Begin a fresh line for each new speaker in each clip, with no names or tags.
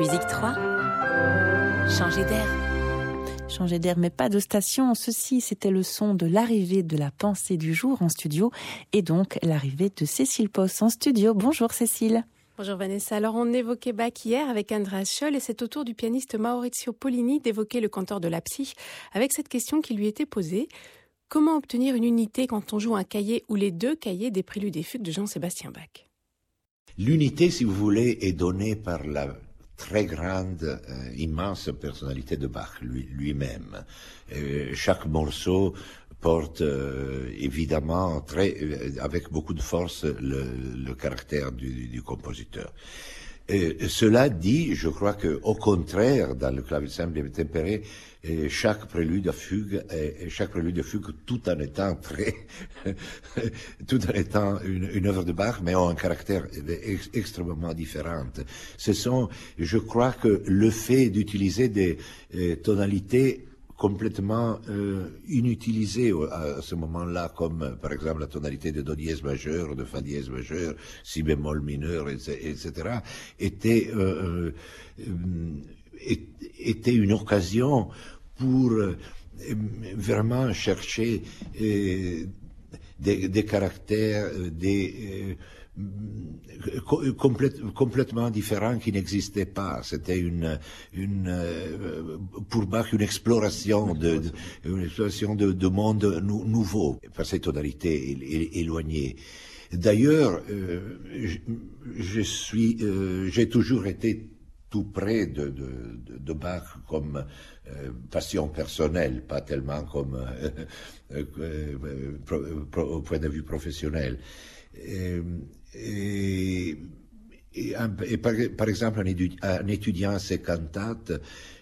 Musique 3. Changer d'air.
Changer d'air, mais pas de station. Ceci, c'était le son de l'arrivée de la pensée du jour en studio et donc l'arrivée de Cécile Post en studio. Bonjour Cécile.
Bonjour Vanessa. Alors on évoquait Bach hier avec Andreas Scholl et c'est au tour du pianiste Maurizio Pollini d'évoquer le cantor de la psy avec cette question qui lui était posée. Comment obtenir une unité quand on joue un cahier ou les deux cahiers des préludes et fugues de Jean-Sébastien Bach?
L'unité, si vous voulez, est donnée par la très grande, euh, immense personnalité de Bach lui-même. Euh, chaque morceau porte euh, évidemment très, avec beaucoup de force le, caractère du, compositeur. Cela dit, je crois que au contraire, dans le clavecin tempéré, et chaque prélude à fugue, et, chaque prélude à fugue, tout en étant très, tout en étant une, une, œuvre de Bach, mais ont un caractère extrêmement différent. Ce sont, je crois que le fait d'utiliser des euh, tonalités complètement euh, inutilisées à ce moment-là, comme par exemple la tonalité de do dièse majeur, de fa dièse majeur, si bémol mineur, etc., était euh, était une occasion pour euh, vraiment chercher euh, des, caractères, euh, des complètement différents qui n'existaient pas. C'était une, une pour Bach une exploration de, exploration de, de monde nouveau par ces tonalités éloignées. D'ailleurs, je suis, j'ai toujours été tout près de, de, Bach comme euh, passion personnelle, pas tellement comme euh, euh, au point de vue professionnel. Et, par, exemple, en, étudiant ces cantates,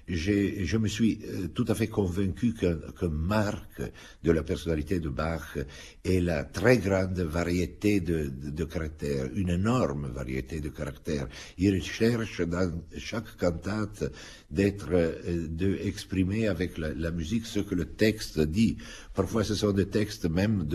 je me suis euh, tout à fait convaincu que, que, marque de la personnalité de Bach est la très grande variété de, caractères, une énorme variété de caractères. Il cherche dans chaque cantate d'être, euh, de avec la, musique ce que le texte dit. Parfois, ce sont des textes même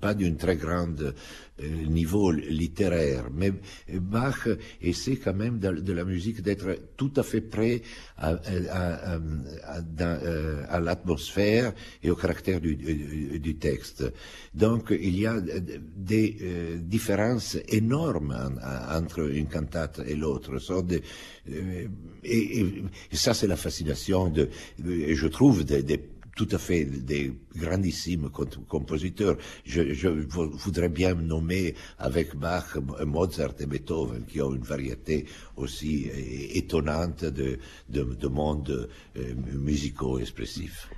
pas d'une très grande euh, niveau littéraire, mais Bach essaie quand même de, de la musique d'être tout à fait prêt à, euh, à l'atmosphère et au caractère du, texte. Donc il y a des euh, différences énormes entre une cantate et l'autre. Et, et, ça c'est la fascination de, je trouve, des tout à fait des grandissimes compositeurs. Je, je, voudrais bien nommer avec Bach, Mozart et Beethoven, qui ont une variété aussi étonnante de, de, de mondes euh, musicaux expressifs.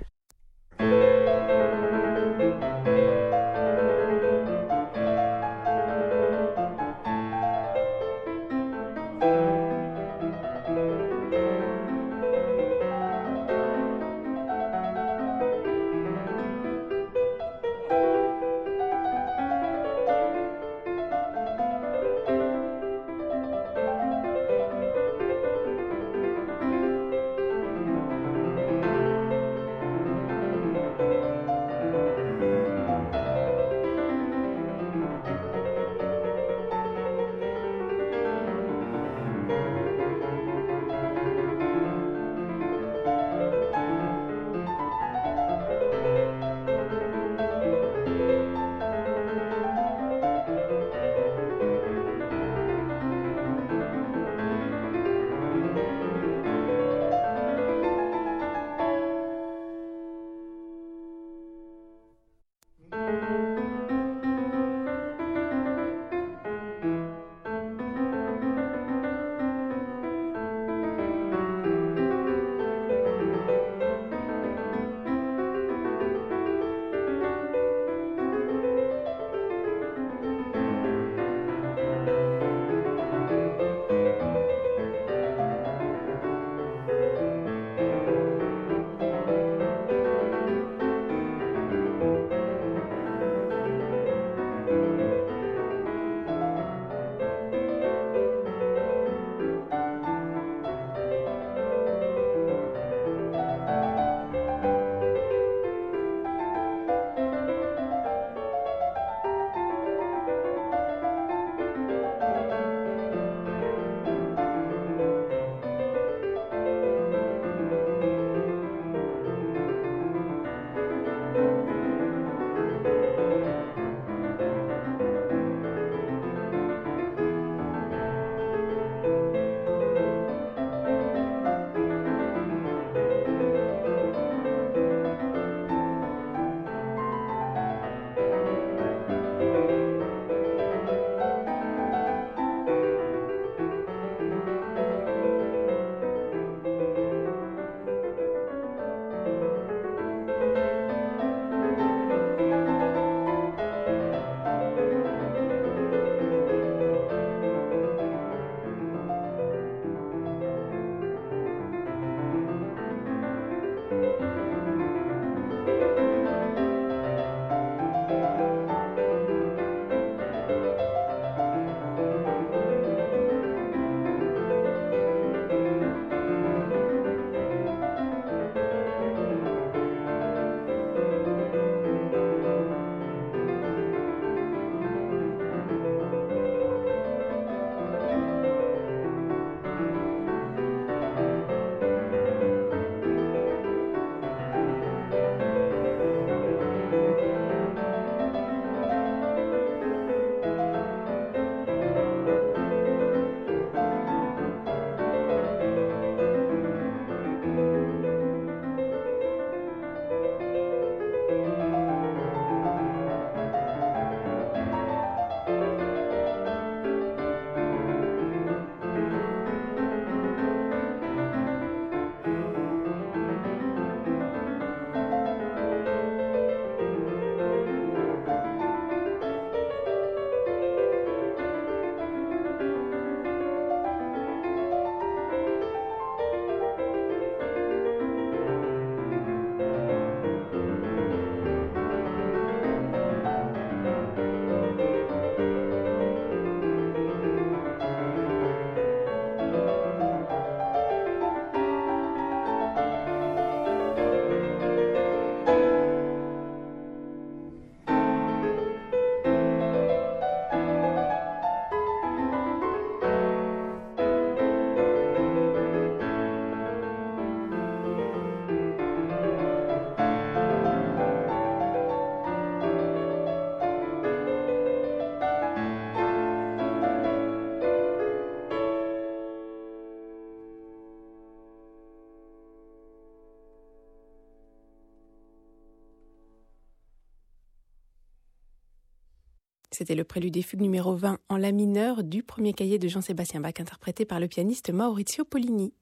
C'était le prélude des fugues numéro 20 en la mineur du premier cahier de Jean-Sébastien Bach interprété par le pianiste Maurizio Pollini.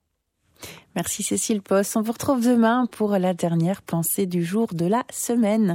Merci Cécile Post. On vous retrouve demain pour la dernière pensée du jour de la semaine.